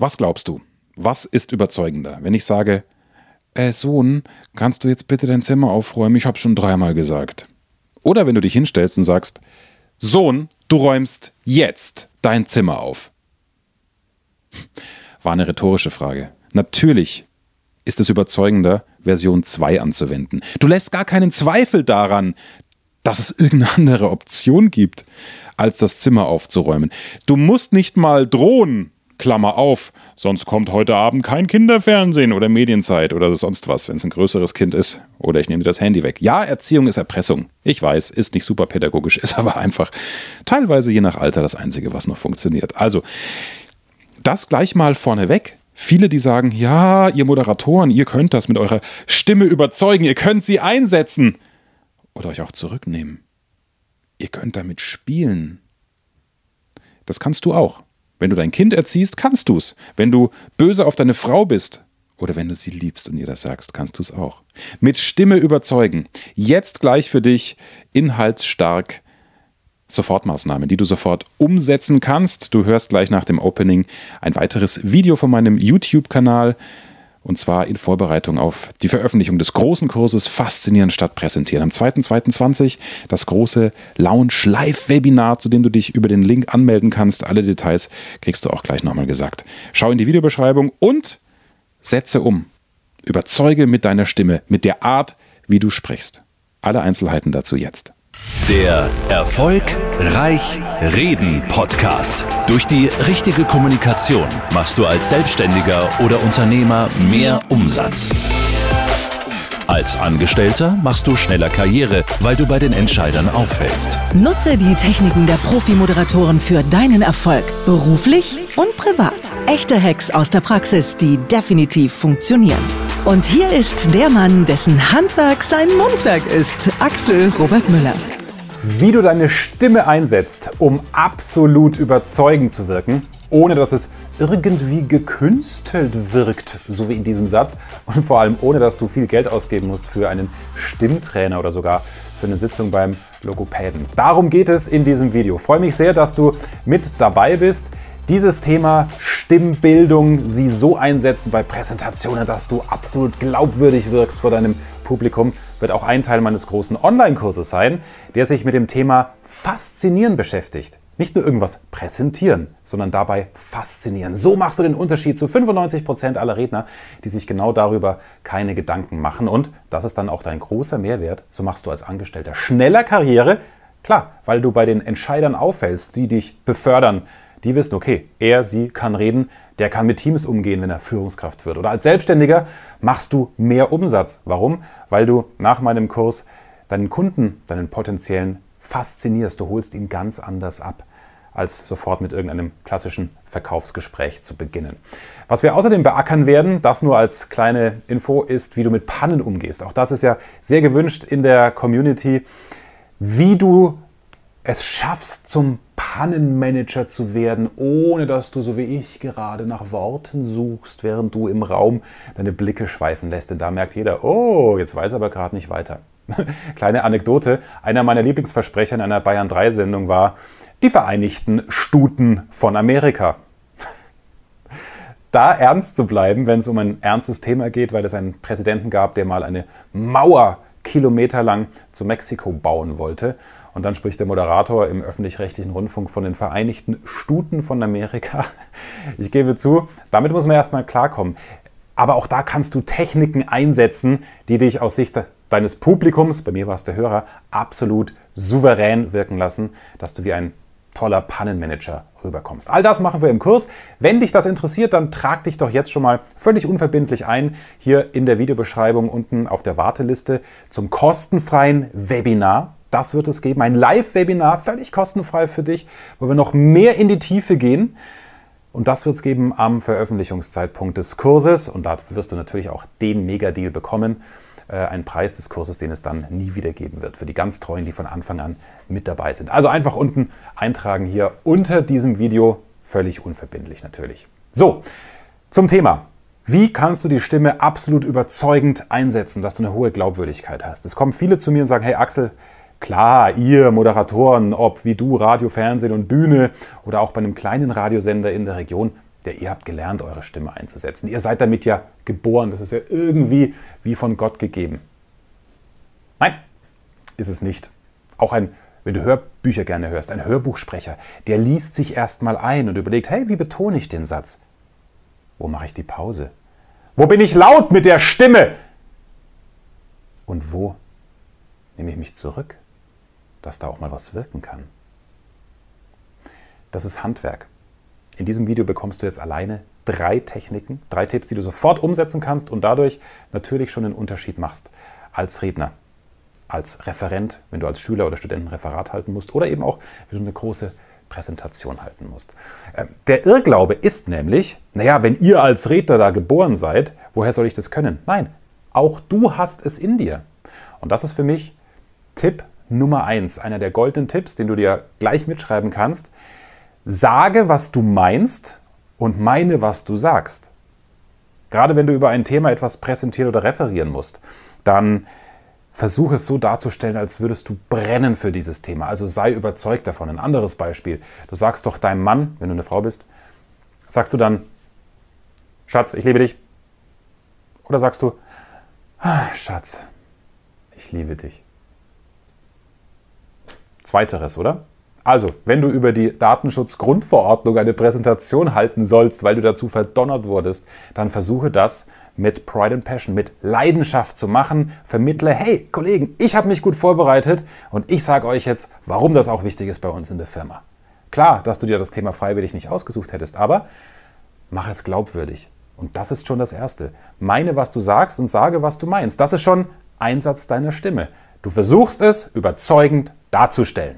Was glaubst du? Was ist überzeugender? Wenn ich sage, äh, Sohn, kannst du jetzt bitte dein Zimmer aufräumen? Ich habe schon dreimal gesagt. Oder wenn du dich hinstellst und sagst, Sohn, du räumst jetzt dein Zimmer auf. War eine rhetorische Frage. Natürlich ist es überzeugender, Version 2 anzuwenden. Du lässt gar keinen Zweifel daran, dass es irgendeine andere Option gibt, als das Zimmer aufzuräumen. Du musst nicht mal drohen, Klammer auf, sonst kommt heute Abend kein Kinderfernsehen oder Medienzeit oder sonst was, wenn es ein größeres Kind ist. Oder ich nehme dir das Handy weg. Ja, Erziehung ist Erpressung. Ich weiß, ist nicht super pädagogisch, ist aber einfach teilweise je nach Alter das Einzige, was noch funktioniert. Also, das gleich mal vorneweg. Viele, die sagen, ja, ihr Moderatoren, ihr könnt das mit eurer Stimme überzeugen, ihr könnt sie einsetzen oder euch auch zurücknehmen. Ihr könnt damit spielen. Das kannst du auch. Wenn du dein Kind erziehst, kannst du es. Wenn du böse auf deine Frau bist oder wenn du sie liebst und ihr das sagst, kannst du es auch. Mit Stimme überzeugen. Jetzt gleich für dich inhaltsstark Sofortmaßnahmen, die du sofort umsetzen kannst. Du hörst gleich nach dem Opening ein weiteres Video von meinem YouTube-Kanal. Und zwar in Vorbereitung auf die Veröffentlichung des großen Kurses Faszinieren statt Präsentieren. Am 2.2.20 das große Lounge Live-Webinar, zu dem du dich über den Link anmelden kannst. Alle Details kriegst du auch gleich nochmal gesagt. Schau in die Videobeschreibung und setze um. Überzeuge mit deiner Stimme, mit der Art, wie du sprichst. Alle Einzelheiten dazu jetzt. Der Erfolg Reich Reden Podcast. Durch die richtige Kommunikation machst du als Selbstständiger oder Unternehmer mehr Umsatz. Als Angestellter machst du schneller Karriere, weil du bei den Entscheidern auffällst. Nutze die Techniken der Profi-Moderatoren für deinen Erfolg, beruflich und privat. Echte Hacks aus der Praxis, die definitiv funktionieren. Und hier ist der Mann, dessen Handwerk sein Mundwerk ist, Axel Robert Müller. Wie du deine Stimme einsetzt, um absolut überzeugend zu wirken, ohne dass es irgendwie gekünstelt wirkt, so wie in diesem Satz. Und vor allem ohne, dass du viel Geld ausgeben musst für einen Stimmtrainer oder sogar für eine Sitzung beim Logopäden. Darum geht es in diesem Video. Ich freue mich sehr, dass du mit dabei bist. Dieses Thema Stimmbildung, sie so einsetzen bei Präsentationen, dass du absolut glaubwürdig wirkst vor deinem Publikum, wird auch ein Teil meines großen Online-Kurses sein, der sich mit dem Thema Faszinieren beschäftigt. Nicht nur irgendwas präsentieren, sondern dabei faszinieren. So machst du den Unterschied zu 95 Prozent aller Redner, die sich genau darüber keine Gedanken machen. Und das ist dann auch dein großer Mehrwert. So machst du als Angestellter schneller Karriere. Klar, weil du bei den Entscheidern auffällst, die dich befördern. Die wissen, okay, er, sie kann reden, der kann mit Teams umgehen, wenn er Führungskraft wird. Oder als Selbstständiger machst du mehr Umsatz. Warum? Weil du nach meinem Kurs deinen Kunden, deinen potenziellen faszinierst. Du holst ihn ganz anders ab als sofort mit irgendeinem klassischen Verkaufsgespräch zu beginnen. Was wir außerdem beackern werden, das nur als kleine Info, ist, wie du mit Pannen umgehst. Auch das ist ja sehr gewünscht in der Community, wie du es schaffst, zum Pannenmanager zu werden, ohne dass du, so wie ich, gerade nach Worten suchst, während du im Raum deine Blicke schweifen lässt. Denn da merkt jeder, oh, jetzt weiß er aber gerade nicht weiter. Kleine Anekdote, einer meiner Lieblingsversprecher in einer Bayern 3-Sendung war, die Vereinigten Stuten von Amerika. Da ernst zu bleiben, wenn es um ein ernstes Thema geht, weil es einen Präsidenten gab, der mal eine Mauer kilometerlang zu Mexiko bauen wollte. Und dann spricht der Moderator im öffentlich-rechtlichen Rundfunk von den Vereinigten Stuten von Amerika. Ich gebe zu, damit muss man erstmal klarkommen. Aber auch da kannst du Techniken einsetzen, die dich aus Sicht deines Publikums, bei mir war es der Hörer, absolut souverän wirken lassen, dass du wie ein toller Pannenmanager rüberkommst. All das machen wir im Kurs. Wenn dich das interessiert, dann trag dich doch jetzt schon mal völlig unverbindlich ein, hier in der Videobeschreibung unten auf der Warteliste zum kostenfreien Webinar. Das wird es geben, ein Live-Webinar, völlig kostenfrei für dich, wo wir noch mehr in die Tiefe gehen. Und das wird es geben am Veröffentlichungszeitpunkt des Kurses. Und da wirst du natürlich auch den Mega-Deal bekommen. Äh, einen Preis des Kurses, den es dann nie wieder geben wird. Für die ganz Treuen, die von Anfang an mit dabei sind. Also einfach unten eintragen hier unter diesem Video. Völlig unverbindlich natürlich. So, zum Thema. Wie kannst du die Stimme absolut überzeugend einsetzen, dass du eine hohe Glaubwürdigkeit hast? Es kommen viele zu mir und sagen, hey Axel, klar, ihr Moderatoren, ob wie du Radio, Fernsehen und Bühne oder auch bei einem kleinen Radiosender in der Region, Der ihr habt gelernt, eure Stimme einzusetzen. Ihr seid damit ja geboren. Das ist ja irgendwie wie von Gott gegeben. Nein, ist es nicht. Auch ein, wenn du Hörbücher gerne hörst, ein Hörbuchsprecher, der liest sich erstmal ein und überlegt, hey, wie betone ich den Satz? Wo mache ich die Pause? Wo bin ich laut mit der Stimme? Und wo nehme ich mich zurück, dass da auch mal was wirken kann? Das ist Handwerk. In diesem Video bekommst du jetzt alleine drei Techniken, drei Tipps, die du sofort umsetzen kannst und dadurch natürlich schon einen Unterschied machst als Redner, als Referent, wenn du als Schüler oder Student ein Referat halten musst oder eben auch, wenn du eine große Präsentation halten musst. Ähm, der Irrglaube ist nämlich, naja, wenn ihr als Redner da geboren seid, woher soll ich das können? Nein, auch du hast es in dir. Und das ist für mich Tipp Nummer eins, einer der goldenen Tipps, den du dir gleich mitschreiben kannst. Sage, was du meinst und meine, was du sagst. Gerade wenn du über ein Thema etwas präsentieren oder referieren musst, dann Versuche es so darzustellen, als würdest du brennen für dieses Thema. Also sei überzeugt davon. Ein anderes Beispiel. Du sagst doch deinem Mann, wenn du eine Frau bist, sagst du dann, Schatz, ich liebe dich. Oder sagst du, ah, Schatz, ich liebe dich. Zweiteres, oder? Also, wenn du über die Datenschutzgrundverordnung eine Präsentation halten sollst, weil du dazu verdonnert wurdest, dann versuche das mit Pride and Passion, mit Leidenschaft zu machen. Vermittle, hey Kollegen, ich habe mich gut vorbereitet und ich sage euch jetzt, warum das auch wichtig ist bei uns in der Firma. Klar, dass du dir das Thema freiwillig nicht ausgesucht hättest, aber mach es glaubwürdig. Und das ist schon das Erste. Meine, was du sagst und sage, was du meinst. Das ist schon Einsatz deiner Stimme. Du versuchst es überzeugend darzustellen.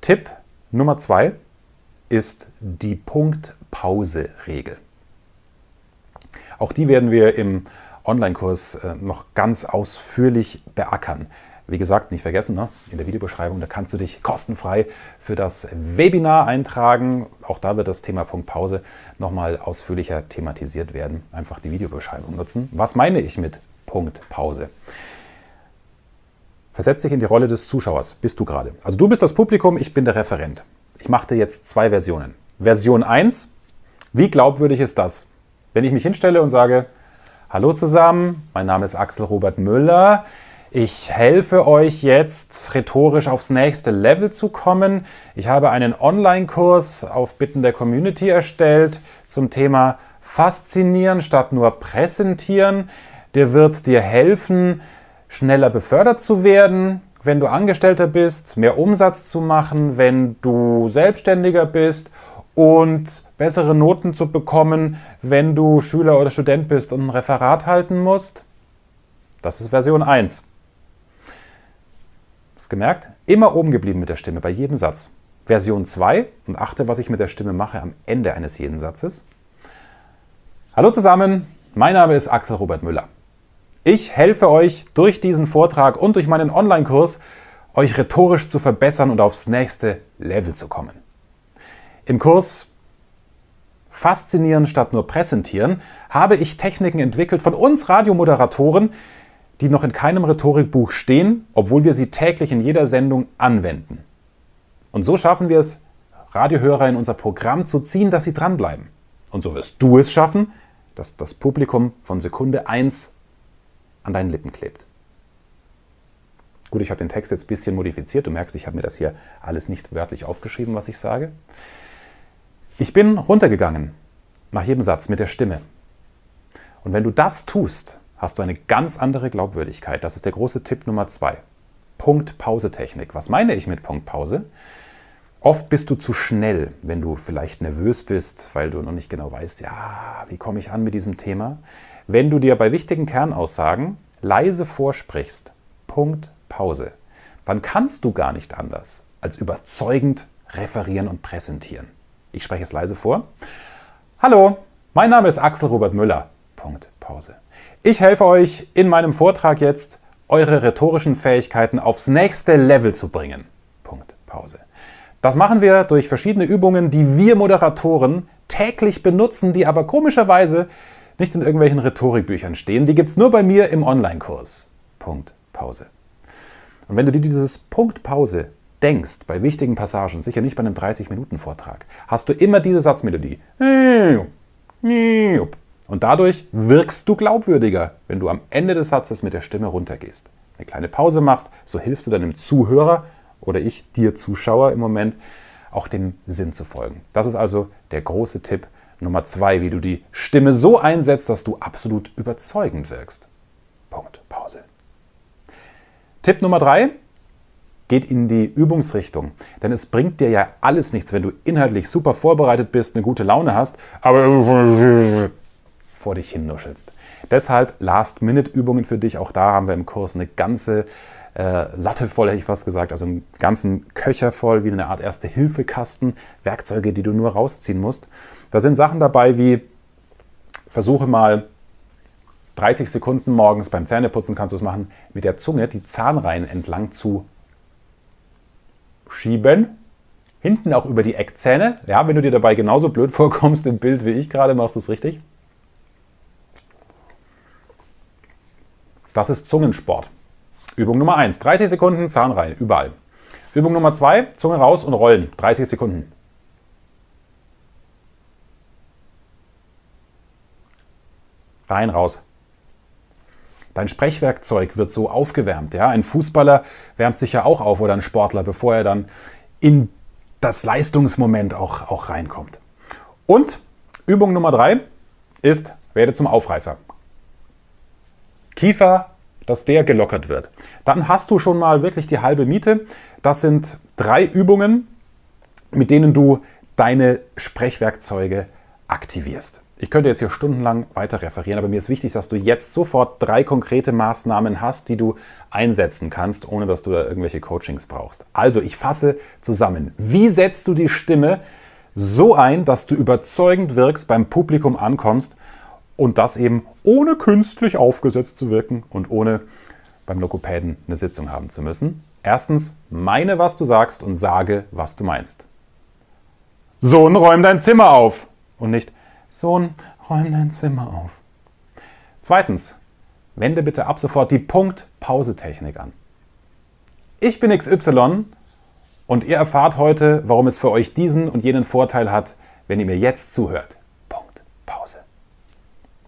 Tipp Nummer zwei ist die Punktpause-Regel. Auch die werden wir im Online-Kurs äh, noch ganz ausführlich beackern. Wie gesagt, nicht vergessen, ne? in der Videobeschreibung, da kannst du dich kostenfrei für das Webinar eintragen. Auch da wird das Thema Punkt Pause nochmal ausführlicher thematisiert werden. Einfach die Videobeschreibung nutzen. Was meine ich mit Punkt Pause? Versetz dich in die Rolle des Zuschauers. Bist du gerade. Also du bist das Publikum, ich bin der Referent. Ich mache dir jetzt zwei Versionen. Version 1. Wie glaubwürdig ist das? Wenn ich mich hinstelle und sage, hallo zusammen, mein Name ist Axel Robert Müller. Ich helfe euch jetzt rhetorisch aufs nächste Level zu kommen. Ich habe einen Online-Kurs auf Bitten der Community erstellt zum Thema Faszinieren statt nur Präsentieren. Der wird dir helfen, schneller befördert zu werden, wenn du Angestellter bist, mehr Umsatz zu machen, wenn du Selbstständiger bist und bessere Noten zu bekommen, wenn du Schüler oder Student bist und ein Referat halten musst. Das ist Version 1. Hast gemerkt? Immer oben geblieben mit der Stimme bei jedem Satz. Version 2 und achte, was ich mit der Stimme mache am Ende eines jeden Satzes. Hallo zusammen, mein Name ist Axel Robert Müller. Ich helfe euch durch diesen Vortrag und durch meinen Online-Kurs, euch rhetorisch zu verbessern und aufs nächste Level zu kommen. Im Kurs Faszinieren statt nur Präsentieren habe ich Techniken entwickelt von uns Radiomoderatoren, die noch in keinem Rhetorikbuch stehen, obwohl wir sie täglich in jeder Sendung anwenden. Und so schaffen wir es, Radiohörer in unser Programm zu ziehen, dass sie dranbleiben. Und so wirst du es schaffen, dass das Publikum von Sekunde 1 an deinen Lippen klebt. Gut, ich habe den Text jetzt ein bisschen modifiziert. Du merkst, ich habe mir das hier alles nicht wörtlich aufgeschrieben, was ich sage. Ich bin runtergegangen nach jedem Satz mit der Stimme. Und wenn du das tust, hast du eine ganz andere Glaubwürdigkeit. Das ist der große Tipp Nummer zwei. Punkt-Pause-Technik. Was meine ich mit Punkt-Pause? Oft bist du zu schnell, wenn du vielleicht nervös bist, weil du noch nicht genau weißt, ja, wie komme ich an mit diesem Thema. Wenn du dir bei wichtigen Kernaussagen leise vorsprichst, Punkt, Pause, dann kannst du gar nicht anders als überzeugend referieren und präsentieren. Ich spreche es leise vor. Hallo, mein Name ist Axel Robert Müller. Punkt, Pause. Ich helfe euch in meinem Vortrag jetzt, eure rhetorischen Fähigkeiten aufs nächste Level zu bringen. Punkt, Pause. Das machen wir durch verschiedene Übungen, die wir Moderatoren täglich benutzen, die aber komischerweise nicht in irgendwelchen Rhetorikbüchern stehen. Die gibt es nur bei mir im Online-Kurs. Punkt, Pause. Und wenn du dir dieses Punkt, Pause denkst bei wichtigen Passagen, sicher nicht bei einem 30-Minuten-Vortrag, hast du immer diese Satzmelodie. Und dadurch wirkst du glaubwürdiger, wenn du am Ende des Satzes mit der Stimme runtergehst. Eine kleine Pause machst, so hilfst du deinem Zuhörer oder ich dir Zuschauer im Moment auch dem Sinn zu folgen. Das ist also der große Tipp Nummer zwei, wie du die Stimme so einsetzt, dass du absolut überzeugend wirkst. Punkt. Pause. Tipp Nummer drei geht in die Übungsrichtung. Denn es bringt dir ja alles nichts, wenn du inhaltlich super vorbereitet bist, eine gute Laune hast, aber vor dich hinnuschelst. Deshalb Last-Minute-Übungen für dich. Auch da haben wir im Kurs eine ganze äh, Latte voll, hätte ich fast gesagt, also einen ganzen Köcher voll, wie eine Art Erste-Hilfe-Kasten, Werkzeuge, die du nur rausziehen musst. Da sind Sachen dabei wie, versuche mal 30 Sekunden morgens beim Zähneputzen kannst du es machen, mit der Zunge die Zahnreihen entlang zu schieben. Hinten auch über die Eckzähne. Ja, wenn du dir dabei genauso blöd vorkommst im Bild wie ich gerade, machst du es richtig. Das ist Zungensport. Übung Nummer 1, 30 Sekunden Zahnreihen, überall. Übung Nummer 2, Zunge raus und rollen, 30 Sekunden. Rein, raus. Dein Sprechwerkzeug wird so aufgewärmt. Ja? Ein Fußballer wärmt sich ja auch auf oder ein Sportler, bevor er dann in das Leistungsmoment auch, auch reinkommt. Und Übung Nummer 3 ist, werde zum Aufreißer. Kiefer dass der gelockert wird. Dann hast du schon mal wirklich die halbe Miete. Das sind drei Übungen, mit denen du deine Sprechwerkzeuge aktivierst. Ich könnte jetzt hier stundenlang weiter referieren, aber mir ist wichtig, dass du jetzt sofort drei konkrete Maßnahmen hast, die du einsetzen kannst, ohne dass du da irgendwelche Coachings brauchst. Also, ich fasse zusammen. Wie setzt du die Stimme so ein, dass du überzeugend wirkst, beim Publikum ankommst und das eben ohne künstlich aufgesetzt zu wirken und ohne beim Lokopäden eine Sitzung haben zu müssen. Erstens, meine, was du sagst und sage, was du meinst. Sohn, räum dein Zimmer auf. Und nicht, Sohn, räum dein Zimmer auf. Zweitens, wende bitte ab sofort die Punkt-Pause-Technik an. Ich bin XY und ihr erfahrt heute, warum es für euch diesen und jenen Vorteil hat, wenn ihr mir jetzt zuhört. Punkt. Pause.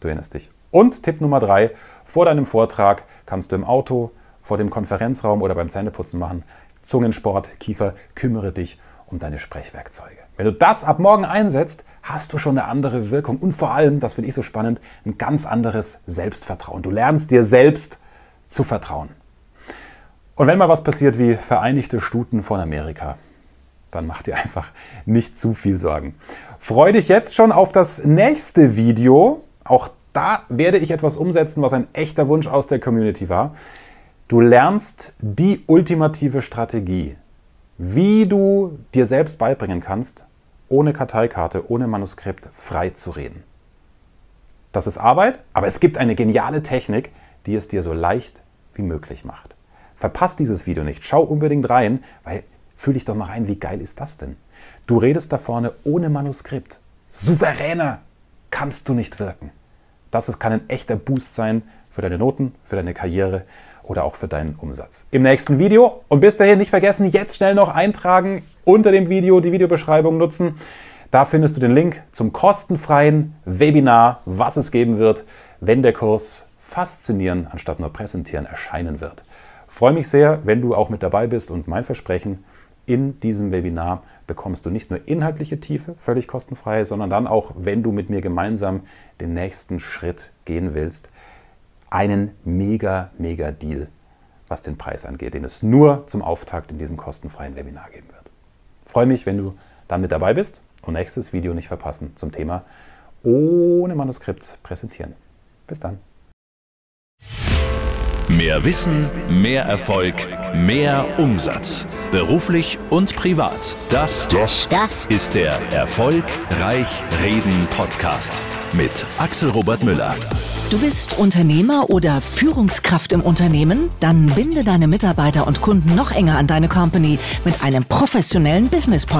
Du erinnerst dich. Und Tipp Nummer drei, vor deinem Vortrag kannst du im Auto, vor dem Konferenzraum oder beim Zähneputzen machen. Zungensport, Kiefer, kümmere dich um deine Sprechwerkzeuge. Wenn du das ab morgen einsetzt, hast du schon eine andere Wirkung und vor allem, das finde ich so spannend, ein ganz anderes Selbstvertrauen. Du lernst dir selbst zu vertrauen. Und wenn mal was passiert wie Vereinigte Stuten von Amerika, dann mach dir einfach nicht zu viel Sorgen. Freu dich jetzt schon auf das nächste Video. Auch da werde ich etwas umsetzen, was ein echter Wunsch aus der Community war. Du lernst die ultimative Strategie, wie du dir selbst beibringen kannst, ohne Karteikarte, ohne Manuskript frei zu reden. Das ist Arbeit, aber es gibt eine geniale Technik, die es dir so leicht wie möglich macht. Verpasst dieses Video nicht, schau unbedingt rein, weil fühl dich doch mal rein, wie geil ist das denn? Du redest da vorne ohne Manuskript. Souveräner kannst du nicht wirken. Das kann ein echter Boost sein für deine Noten, für deine Karriere oder auch für deinen Umsatz. Im nächsten Video und bis dahin nicht vergessen, jetzt schnell noch eintragen, unter dem Video die Videobeschreibung nutzen. Da findest du den Link zum kostenfreien Webinar, was es geben wird, wenn der Kurs Faszinieren anstatt nur Präsentieren erscheinen wird. freue mich sehr, wenn du auch mit dabei bist und mein Versprechen, in diesem Webinar bekommst du nicht nur inhaltliche Tiefe, völlig kostenfrei, sondern dann auch, wenn du mit mir gemeinsam den nächsten Schritt gehen willst, einen mega, mega Deal, was den Preis angeht, den es nur zum Auftakt in diesem kostenfreien Webinar geben wird. Ich freue mich, wenn du dann mit dabei bist und nächstes Video nicht verpassen zum Thema ohne Manuskript präsentieren. Bis dann. Mehr Wissen, mehr Erfolg, mehr Umsatz. Beruflich und privat. Das, das, das ist der Erfolgreich Reden Podcast mit Axel Robert Müller. Du bist Unternehmer oder Führungskraft im Unternehmen? Dann binde deine Mitarbeiter und Kunden noch enger an deine Company mit einem professionellen Business Podcast.